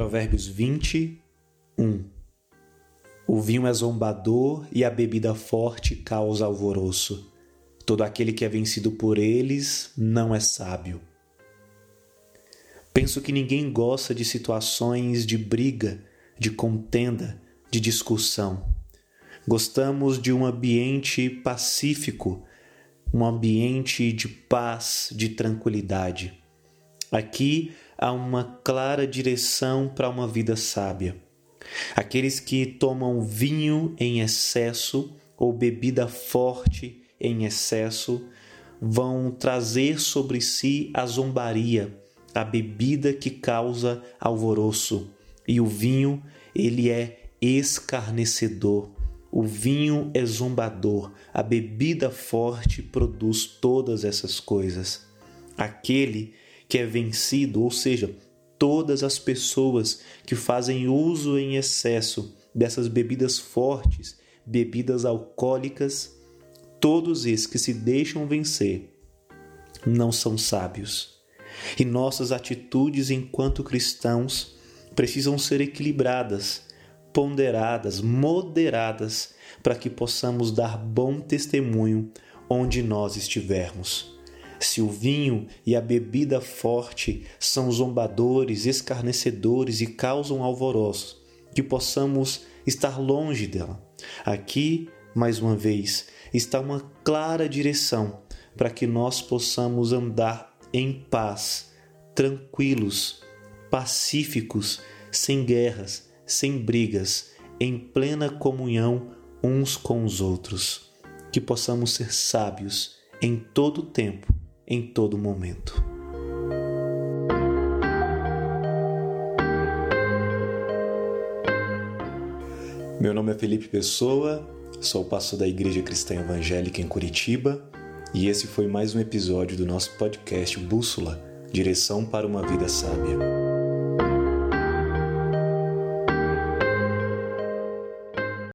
Provérbios 20, 1 O vinho é zombador e a bebida forte causa alvoroço. Todo aquele que é vencido por eles não é sábio. Penso que ninguém gosta de situações de briga, de contenda, de discussão. Gostamos de um ambiente pacífico, um ambiente de paz, de tranquilidade. Aqui há uma clara direção para uma vida sábia. Aqueles que tomam vinho em excesso ou bebida forte em excesso vão trazer sobre si a zombaria, a bebida que causa alvoroço. E o vinho, ele é escarnecedor. O vinho é zombador, a bebida forte produz todas essas coisas. Aquele que é vencido, ou seja, todas as pessoas que fazem uso em excesso dessas bebidas fortes, bebidas alcoólicas, todos esses que se deixam vencer não são sábios. E nossas atitudes enquanto cristãos precisam ser equilibradas, ponderadas, moderadas, para que possamos dar bom testemunho onde nós estivermos. Se o vinho e a bebida forte são zombadores, escarnecedores e causam alvoroço, que possamos estar longe dela. Aqui, mais uma vez, está uma clara direção para que nós possamos andar em paz, tranquilos, pacíficos, sem guerras, sem brigas, em plena comunhão uns com os outros. Que possamos ser sábios em todo tempo em todo momento. Meu nome é Felipe Pessoa, sou pastor da Igreja Cristã Evangélica em Curitiba e esse foi mais um episódio do nosso podcast Bússola Direção para uma Vida Sábia.